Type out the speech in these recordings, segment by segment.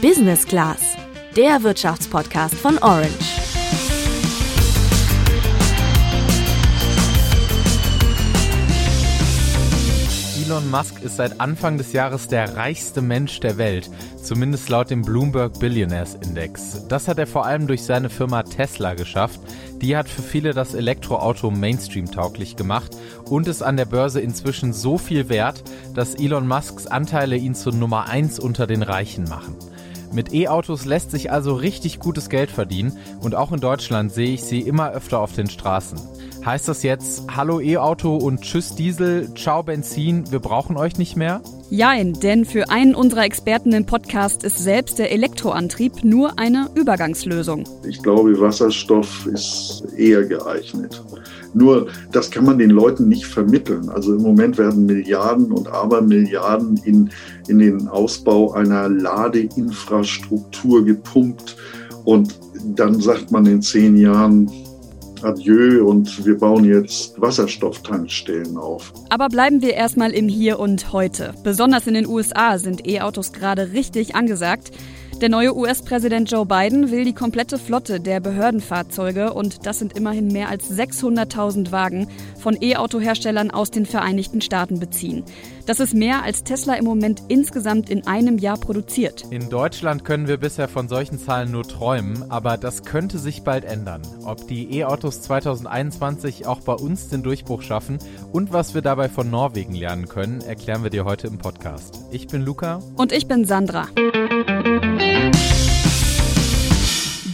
Business Class, der Wirtschaftspodcast von Orange. Elon Musk ist seit Anfang des Jahres der reichste Mensch der Welt, zumindest laut dem Bloomberg Billionaires Index. Das hat er vor allem durch seine Firma Tesla geschafft. Die hat für viele das Elektroauto Mainstream-tauglich gemacht und ist an der Börse inzwischen so viel wert, dass Elon Musks Anteile ihn zur Nummer 1 unter den Reichen machen. Mit E-Autos lässt sich also richtig gutes Geld verdienen und auch in Deutschland sehe ich sie immer öfter auf den Straßen. Heißt das jetzt Hallo E-Auto und Tschüss Diesel, Ciao Benzin, wir brauchen euch nicht mehr? Jein, denn für einen unserer Experten im Podcast ist selbst der Elektroantrieb nur eine Übergangslösung. Ich glaube, Wasserstoff ist eher geeignet. Nur, das kann man den Leuten nicht vermitteln. Also im Moment werden Milliarden und Abermilliarden in, in den Ausbau einer Ladeinfrastruktur gepumpt. Und dann sagt man in zehn Jahren, Adieu und wir bauen jetzt Wasserstofftankstellen auf. Aber bleiben wir erstmal im Hier und Heute. Besonders in den USA sind E-Autos gerade richtig angesagt. Der neue US-Präsident Joe Biden will die komplette Flotte der Behördenfahrzeuge, und das sind immerhin mehr als 600.000 Wagen, von E-Auto-Herstellern aus den Vereinigten Staaten beziehen. Das ist mehr, als Tesla im Moment insgesamt in einem Jahr produziert. In Deutschland können wir bisher von solchen Zahlen nur träumen, aber das könnte sich bald ändern. Ob die E-Autos 2021 auch bei uns den Durchbruch schaffen und was wir dabei von Norwegen lernen können, erklären wir dir heute im Podcast. Ich bin Luca. Und ich bin Sandra.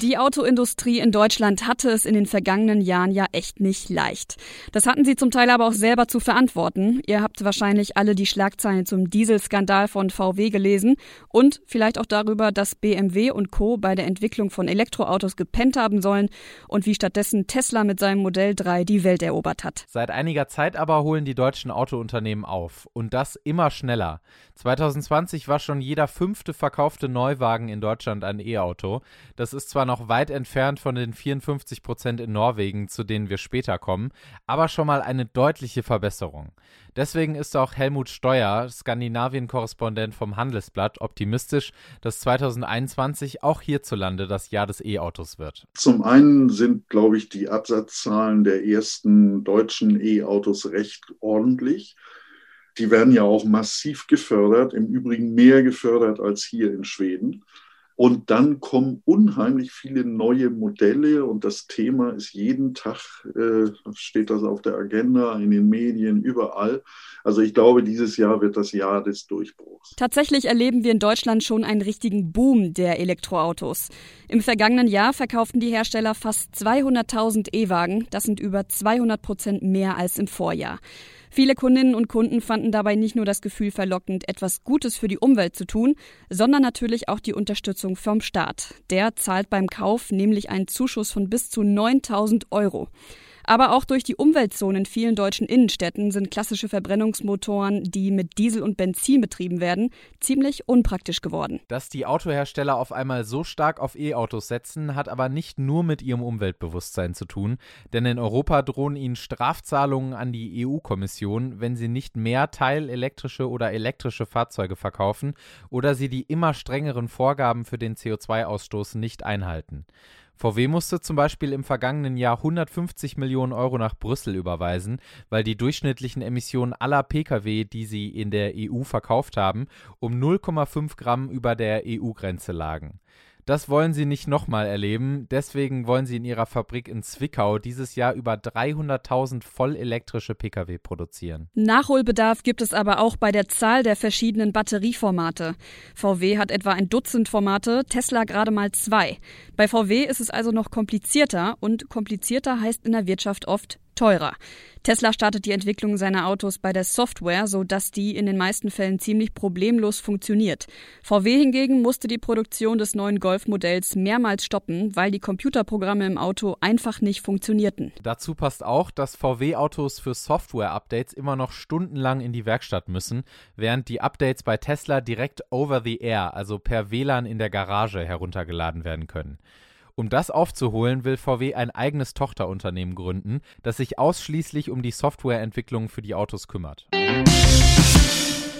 Die Autoindustrie in Deutschland hatte es in den vergangenen Jahren ja echt nicht leicht. Das hatten sie zum Teil aber auch selber zu verantworten. Ihr habt wahrscheinlich alle die Schlagzeilen zum Dieselskandal von VW gelesen und vielleicht auch darüber, dass BMW und Co. bei der Entwicklung von Elektroautos gepennt haben sollen und wie stattdessen Tesla mit seinem Modell 3 die Welt erobert hat. Seit einiger Zeit aber holen die deutschen Autounternehmen auf und das immer schneller. 2020 war schon jeder fünfte verkaufte Neuwagen in Deutschland ein E-Auto. Das ist zwar noch weit entfernt von den 54 Prozent in Norwegen, zu denen wir später kommen, aber schon mal eine deutliche Verbesserung. Deswegen ist auch Helmut Steuer, Skandinavien-Korrespondent vom Handelsblatt, optimistisch, dass 2021 auch hierzulande das Jahr des E-Autos wird. Zum einen sind, glaube ich, die Absatzzahlen der ersten deutschen E-Autos recht ordentlich. Die werden ja auch massiv gefördert, im Übrigen mehr gefördert als hier in Schweden. Und dann kommen unheimlich viele neue Modelle und das Thema ist jeden Tag, äh, steht das auf der Agenda, in den Medien, überall. Also ich glaube, dieses Jahr wird das Jahr des Durchbruchs. Tatsächlich erleben wir in Deutschland schon einen richtigen Boom der Elektroautos. Im vergangenen Jahr verkauften die Hersteller fast 200.000 E-Wagen. Das sind über 200 Prozent mehr als im Vorjahr. Viele Kundinnen und Kunden fanden dabei nicht nur das Gefühl verlockend, etwas Gutes für die Umwelt zu tun, sondern natürlich auch die Unterstützung vom Staat. Der zahlt beim Kauf nämlich einen Zuschuss von bis zu 9000 Euro. Aber auch durch die Umweltzonen in vielen deutschen Innenstädten sind klassische Verbrennungsmotoren, die mit Diesel und Benzin betrieben werden, ziemlich unpraktisch geworden. Dass die Autohersteller auf einmal so stark auf E-Autos setzen, hat aber nicht nur mit ihrem Umweltbewusstsein zu tun, denn in Europa drohen ihnen Strafzahlungen an die EU-Kommission, wenn sie nicht mehr teilelektrische oder elektrische Fahrzeuge verkaufen oder sie die immer strengeren Vorgaben für den CO2-Ausstoß nicht einhalten. VW musste zum Beispiel im vergangenen Jahr 150 Millionen Euro nach Brüssel überweisen, weil die durchschnittlichen Emissionen aller Pkw, die sie in der EU verkauft haben, um 0,5 Gramm über der EU-Grenze lagen. Das wollen sie nicht nochmal erleben. Deswegen wollen sie in ihrer Fabrik in Zwickau dieses Jahr über 300.000 vollelektrische Pkw produzieren. Nachholbedarf gibt es aber auch bei der Zahl der verschiedenen Batterieformate. VW hat etwa ein Dutzend Formate, Tesla gerade mal zwei. Bei VW ist es also noch komplizierter und komplizierter heißt in der Wirtschaft oft teurer. Tesla startet die Entwicklung seiner Autos bei der Software, sodass die in den meisten Fällen ziemlich problemlos funktioniert. VW hingegen musste die Produktion des neuen Golf-Modells mehrmals stoppen, weil die Computerprogramme im Auto einfach nicht funktionierten. Dazu passt auch, dass VW-Autos für Software-Updates immer noch stundenlang in die Werkstatt müssen, während die Updates bei Tesla direkt over the air, also per WLAN in der Garage heruntergeladen werden können. Um das aufzuholen, will VW ein eigenes Tochterunternehmen gründen, das sich ausschließlich um die Softwareentwicklung für die Autos kümmert.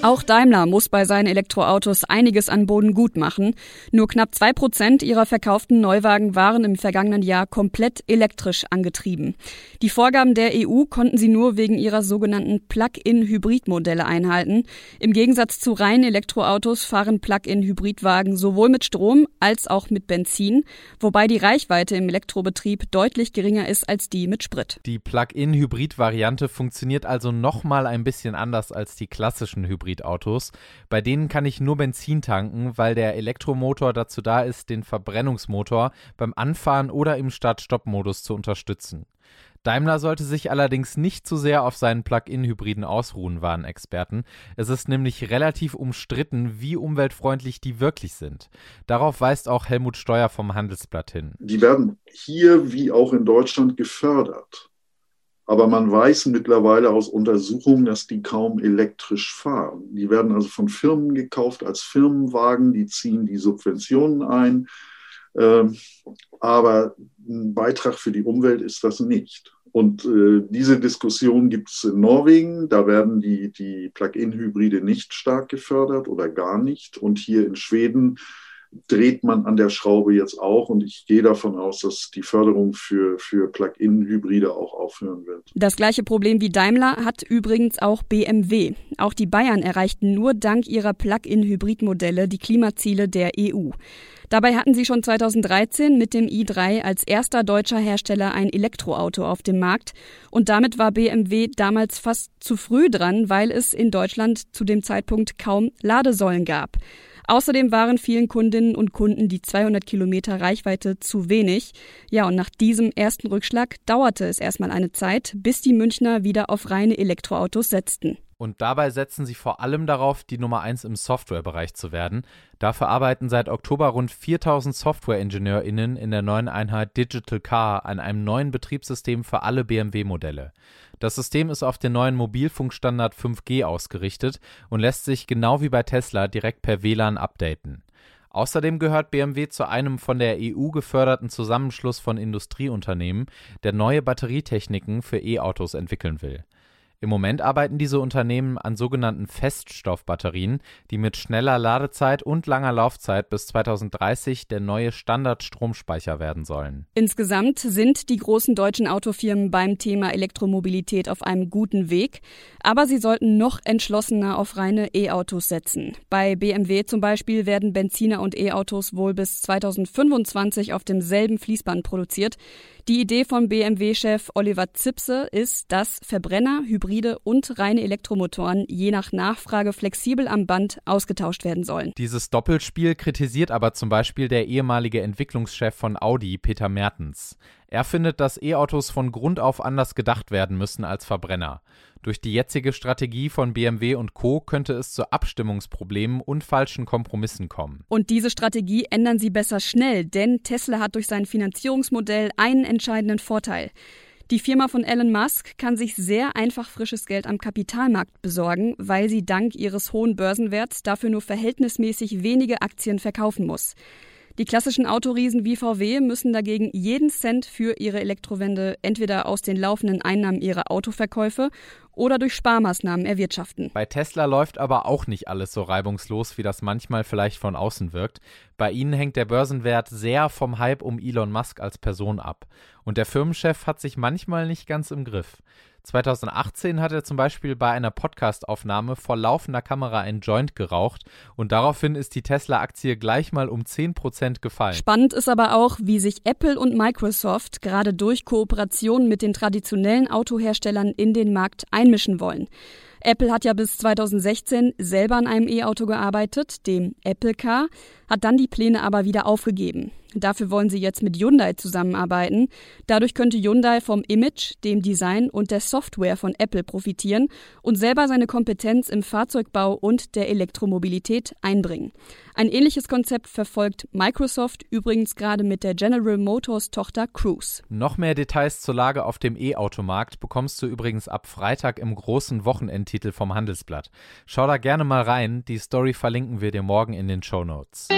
Auch Daimler muss bei seinen Elektroautos einiges an Boden gut machen. Nur knapp zwei Prozent ihrer verkauften Neuwagen waren im vergangenen Jahr komplett elektrisch angetrieben. Die Vorgaben der EU konnten sie nur wegen ihrer sogenannten Plug-in-Hybrid-Modelle einhalten. Im Gegensatz zu reinen Elektroautos fahren Plug-in-Hybridwagen sowohl mit Strom als auch mit Benzin, wobei die Reichweite im Elektrobetrieb deutlich geringer ist als die mit Sprit. Die Plug-in-Hybrid-Variante funktioniert also noch mal ein bisschen anders als die klassischen Hybridautos. Bei denen kann ich nur Benzin tanken, weil der Elektromotor dazu da ist, den Verbrennungsmotor beim Anfahren oder im Start-Stopp-Modus zu unterstützen. Daimler sollte sich allerdings nicht zu sehr auf seinen Plug-in-Hybriden ausruhen, waren Experten. Es ist nämlich relativ umstritten, wie umweltfreundlich die wirklich sind. Darauf weist auch Helmut Steuer vom Handelsblatt hin. Die werden hier wie auch in Deutschland gefördert. Aber man weiß mittlerweile aus Untersuchungen, dass die kaum elektrisch fahren. Die werden also von Firmen gekauft als Firmenwagen, die ziehen die Subventionen ein. Ähm, aber ein Beitrag für die Umwelt ist das nicht. Und äh, diese Diskussion gibt es in Norwegen. Da werden die, die Plug-in-Hybride nicht stark gefördert oder gar nicht. Und hier in Schweden dreht man an der Schraube jetzt auch und ich gehe davon aus, dass die Förderung für, für Plug-in-Hybride auch aufhören wird. Das gleiche Problem wie Daimler hat übrigens auch BMW. Auch die Bayern erreichten nur dank ihrer Plug-in-Hybrid-Modelle die Klimaziele der EU. Dabei hatten sie schon 2013 mit dem i3 als erster deutscher Hersteller ein Elektroauto auf dem Markt und damit war BMW damals fast zu früh dran, weil es in Deutschland zu dem Zeitpunkt kaum Ladesäulen gab. Außerdem waren vielen Kundinnen und Kunden die 200 Kilometer Reichweite zu wenig. Ja, und nach diesem ersten Rückschlag dauerte es erstmal eine Zeit, bis die Münchner wieder auf reine Elektroautos setzten. Und dabei setzen sie vor allem darauf, die Nummer 1 im Softwarebereich zu werden. Dafür arbeiten seit Oktober rund 4000 Software-IngenieurInnen in der neuen Einheit Digital Car an einem neuen Betriebssystem für alle BMW-Modelle. Das System ist auf den neuen Mobilfunkstandard 5G ausgerichtet und lässt sich genau wie bei Tesla direkt per WLAN updaten. Außerdem gehört BMW zu einem von der EU geförderten Zusammenschluss von Industrieunternehmen, der neue Batterietechniken für E-Autos entwickeln will. Im Moment arbeiten diese Unternehmen an sogenannten Feststoffbatterien, die mit schneller Ladezeit und langer Laufzeit bis 2030 der neue Standardstromspeicher werden sollen. Insgesamt sind die großen deutschen Autofirmen beim Thema Elektromobilität auf einem guten Weg, aber sie sollten noch entschlossener auf reine E-Autos setzen. Bei BMW zum Beispiel werden Benziner und E-Autos wohl bis 2025 auf demselben Fließband produziert. Die Idee von BMW-Chef Oliver Zipse ist, dass Verbrenner, Hybride und reine Elektromotoren je nach Nachfrage flexibel am Band ausgetauscht werden sollen. Dieses Doppelspiel kritisiert aber zum Beispiel der ehemalige Entwicklungschef von Audi, Peter Mertens. Er findet, dass E-Autos von Grund auf anders gedacht werden müssen als Verbrenner. Durch die jetzige Strategie von BMW und Co. könnte es zu Abstimmungsproblemen und falschen Kompromissen kommen. Und diese Strategie ändern sie besser schnell, denn Tesla hat durch sein Finanzierungsmodell einen entscheidenden Vorteil. Die Firma von Elon Musk kann sich sehr einfach frisches Geld am Kapitalmarkt besorgen, weil sie dank ihres hohen Börsenwerts dafür nur verhältnismäßig wenige Aktien verkaufen muss. Die klassischen Autoriesen wie VW müssen dagegen jeden Cent für ihre Elektrowende entweder aus den laufenden Einnahmen ihrer Autoverkäufe oder durch Sparmaßnahmen erwirtschaften. Bei Tesla läuft aber auch nicht alles so reibungslos, wie das manchmal vielleicht von außen wirkt. Bei ihnen hängt der Börsenwert sehr vom Hype um Elon Musk als Person ab. Und der Firmenchef hat sich manchmal nicht ganz im Griff. 2018 hat er zum Beispiel bei einer Podcastaufnahme vor laufender Kamera ein Joint geraucht und daraufhin ist die Tesla-Aktie gleich mal um 10% gefallen. Spannend ist aber auch, wie sich Apple und Microsoft gerade durch Kooperationen mit den traditionellen Autoherstellern in den Markt einmischen wollen. Apple hat ja bis 2016 selber an einem E-Auto gearbeitet, dem Apple Car, hat dann die Pläne aber wieder aufgegeben. Dafür wollen sie jetzt mit Hyundai zusammenarbeiten. Dadurch könnte Hyundai vom Image, dem Design und der Software von Apple profitieren und selber seine Kompetenz im Fahrzeugbau und der Elektromobilität einbringen. Ein ähnliches Konzept verfolgt Microsoft übrigens gerade mit der General Motors Tochter Cruise. Noch mehr Details zur Lage auf dem E-Automarkt bekommst du übrigens ab Freitag im großen Wochenendtitel vom Handelsblatt. Schau da gerne mal rein, die Story verlinken wir dir morgen in den Show Notes.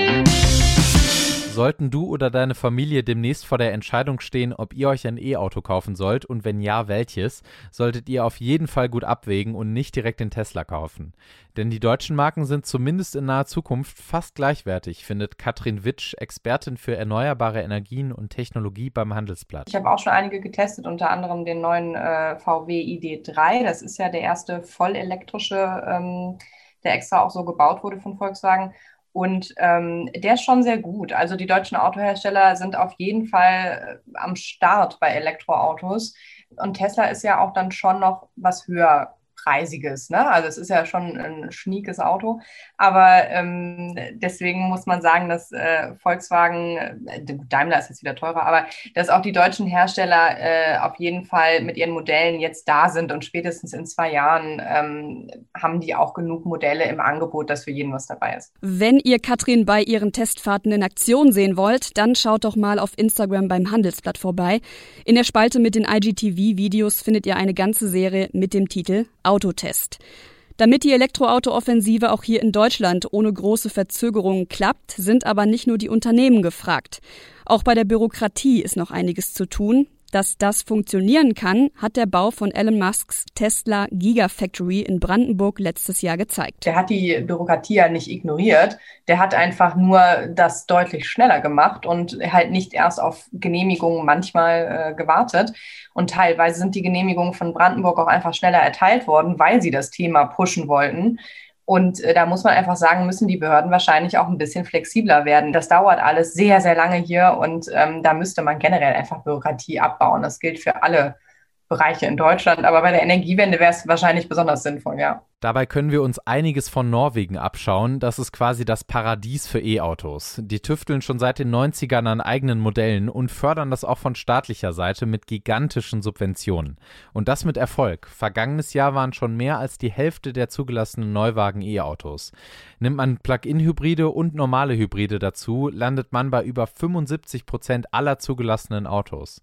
Sollten du oder deine Familie demnächst vor der Entscheidung stehen, ob ihr euch ein E-Auto kaufen sollt und wenn ja, welches, solltet ihr auf jeden Fall gut abwägen und nicht direkt den Tesla kaufen. Denn die deutschen Marken sind zumindest in naher Zukunft fast gleichwertig, findet Katrin Witsch, Expertin für erneuerbare Energien und Technologie beim Handelsblatt. Ich habe auch schon einige getestet, unter anderem den neuen äh, VW ID3. Das ist ja der erste vollelektrische, ähm, der extra auch so gebaut wurde von Volkswagen. Und ähm, der ist schon sehr gut. Also die deutschen Autohersteller sind auf jeden Fall äh, am Start bei Elektroautos. Und Tesla ist ja auch dann schon noch was höher preisiges. Ne? Also es ist ja schon ein schniekes Auto. Aber ähm, deswegen muss man sagen, dass äh, Volkswagen, äh, Daimler ist jetzt wieder teurer, aber dass auch die deutschen Hersteller äh, auf jeden Fall mit ihren Modellen jetzt da sind und spätestens in zwei Jahren ähm, haben die auch genug Modelle im Angebot, dass für jeden was dabei ist. Wenn ihr Katrin bei ihren Testfahrten in Aktion sehen wollt, dann schaut doch mal auf Instagram beim Handelsblatt vorbei. In der Spalte mit den IGTV-Videos findet ihr eine ganze Serie mit dem Titel Autotest. Damit die Elektroauto-Offensive auch hier in Deutschland ohne große Verzögerungen klappt, sind aber nicht nur die Unternehmen gefragt. Auch bei der Bürokratie ist noch einiges zu tun. Dass das funktionieren kann, hat der Bau von Elon Musks Tesla Gigafactory in Brandenburg letztes Jahr gezeigt. Der hat die Bürokratie ja nicht ignoriert. Der hat einfach nur das deutlich schneller gemacht und halt nicht erst auf Genehmigungen manchmal äh, gewartet. Und teilweise sind die Genehmigungen von Brandenburg auch einfach schneller erteilt worden, weil sie das Thema pushen wollten. Und äh, da muss man einfach sagen, müssen die Behörden wahrscheinlich auch ein bisschen flexibler werden. Das dauert alles sehr, sehr lange hier und ähm, da müsste man generell einfach Bürokratie abbauen. Das gilt für alle Bereiche in Deutschland, aber bei der Energiewende wäre es wahrscheinlich besonders sinnvoll, ja. Dabei können wir uns einiges von Norwegen abschauen. Das ist quasi das Paradies für E-Autos. Die tüfteln schon seit den 90ern an eigenen Modellen und fördern das auch von staatlicher Seite mit gigantischen Subventionen. Und das mit Erfolg. Vergangenes Jahr waren schon mehr als die Hälfte der zugelassenen Neuwagen E-Autos. Nimmt man Plug-in-Hybride und normale Hybride dazu, landet man bei über 75 Prozent aller zugelassenen Autos.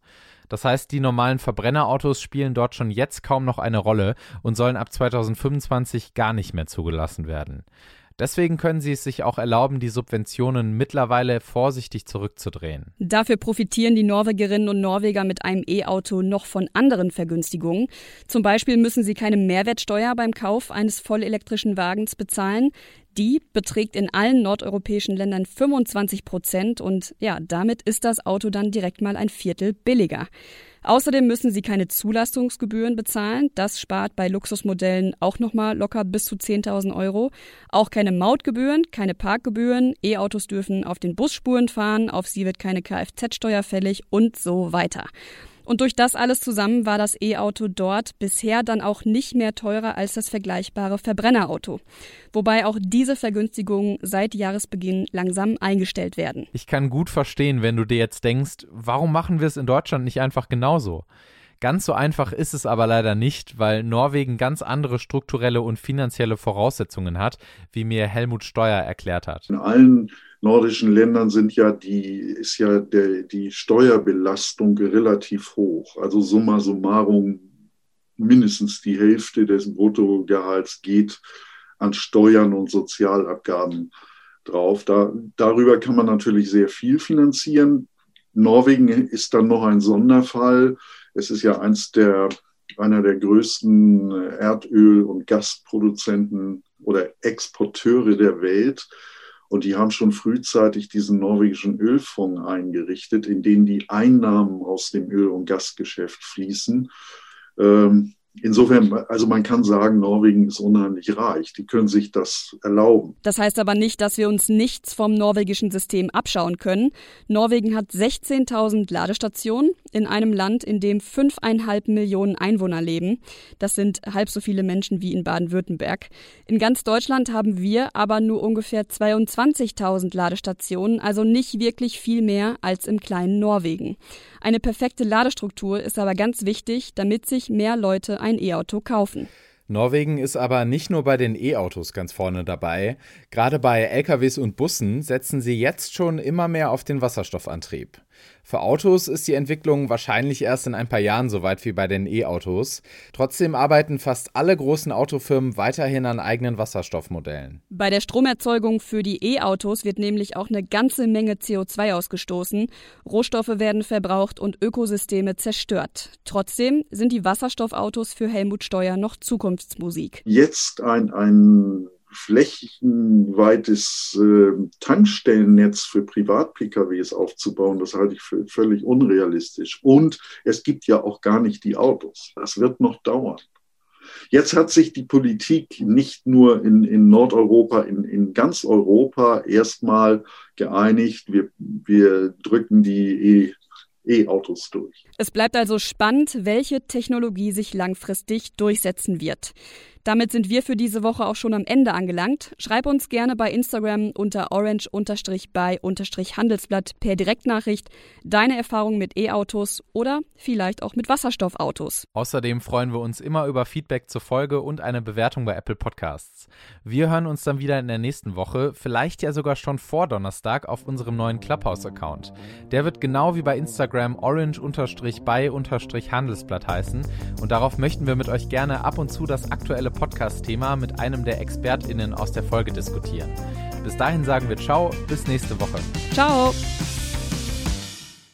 Das heißt, die normalen Verbrennerautos spielen dort schon jetzt kaum noch eine Rolle und sollen ab 2025 2020 gar nicht mehr zugelassen werden. Deswegen können sie es sich auch erlauben, die Subventionen mittlerweile vorsichtig zurückzudrehen. Dafür profitieren die Norwegerinnen und Norweger mit einem E-Auto noch von anderen Vergünstigungen. Zum Beispiel müssen sie keine Mehrwertsteuer beim Kauf eines vollelektrischen Wagens bezahlen. Die beträgt in allen nordeuropäischen Ländern 25 Prozent und ja, damit ist das Auto dann direkt mal ein Viertel billiger. Außerdem müssen sie keine Zulassungsgebühren bezahlen. Das spart bei Luxusmodellen auch nochmal locker bis zu 10.000 Euro. Auch keine Mautgebühren, keine Parkgebühren. E-Autos dürfen auf den Busspuren fahren. Auf sie wird keine Kfz-Steuer fällig und so weiter. Und durch das alles zusammen war das E-Auto dort bisher dann auch nicht mehr teurer als das vergleichbare Verbrennerauto. Wobei auch diese Vergünstigungen seit Jahresbeginn langsam eingestellt werden. Ich kann gut verstehen, wenn du dir jetzt denkst, warum machen wir es in Deutschland nicht einfach genauso? Ganz so einfach ist es aber leider nicht, weil Norwegen ganz andere strukturelle und finanzielle Voraussetzungen hat, wie mir Helmut Steuer erklärt hat. In allen nordischen Ländern sind ja die, ist ja der, die Steuerbelastung relativ hoch. Also summa summarum mindestens die Hälfte des Bruttogehalts geht an Steuern und Sozialabgaben drauf. Da, darüber kann man natürlich sehr viel finanzieren. Norwegen ist dann noch ein Sonderfall. Es ist ja eins der, einer der größten Erdöl- und Gasproduzenten oder Exporteure der Welt. Und die haben schon frühzeitig diesen norwegischen Ölfonds eingerichtet, in den die Einnahmen aus dem Öl- und Gasgeschäft fließen. Ähm, Insofern, also man kann sagen, Norwegen ist unheimlich reich. Die können sich das erlauben. Das heißt aber nicht, dass wir uns nichts vom norwegischen System abschauen können. Norwegen hat 16.000 Ladestationen in einem Land, in dem fünfeinhalb Millionen Einwohner leben. Das sind halb so viele Menschen wie in Baden-Württemberg. In ganz Deutschland haben wir aber nur ungefähr 22.000 Ladestationen, also nicht wirklich viel mehr als im kleinen Norwegen. Eine perfekte Ladestruktur ist aber ganz wichtig, damit sich mehr Leute ein E-Auto kaufen. Norwegen ist aber nicht nur bei den E-Autos ganz vorne dabei. Gerade bei LKWs und Bussen setzen sie jetzt schon immer mehr auf den Wasserstoffantrieb. Für Autos ist die Entwicklung wahrscheinlich erst in ein paar Jahren so weit wie bei den E-Autos. Trotzdem arbeiten fast alle großen Autofirmen weiterhin an eigenen Wasserstoffmodellen. Bei der Stromerzeugung für die E-Autos wird nämlich auch eine ganze Menge CO2 ausgestoßen. Rohstoffe werden verbraucht und Ökosysteme zerstört. Trotzdem sind die Wasserstoffautos für Helmut Steuer noch Zukunftsmusik. Jetzt ein, ein flächenweites äh, Tankstellennetz für Privat-PKWs aufzubauen, das halte ich für völlig unrealistisch. Und es gibt ja auch gar nicht die Autos. Das wird noch dauern. Jetzt hat sich die Politik nicht nur in, in Nordeuropa, in, in ganz Europa erstmal geeinigt, wir, wir drücken die E-Autos durch. Es bleibt also spannend, welche Technologie sich langfristig durchsetzen wird. Damit sind wir für diese Woche auch schon am Ende angelangt. Schreib uns gerne bei Instagram unter orange-by-handelsblatt per Direktnachricht deine Erfahrungen mit E-Autos oder vielleicht auch mit Wasserstoffautos. Außerdem freuen wir uns immer über Feedback zur Folge und eine Bewertung bei Apple Podcasts. Wir hören uns dann wieder in der nächsten Woche, vielleicht ja sogar schon vor Donnerstag auf unserem neuen Clubhouse-Account. Der wird genau wie bei Instagram orange-by-handelsblatt heißen und darauf möchten wir mit euch gerne ab und zu das aktuelle Podcast-Thema mit einem der ExpertInnen aus der Folge diskutieren. Bis dahin sagen wir Ciao, bis nächste Woche. Ciao!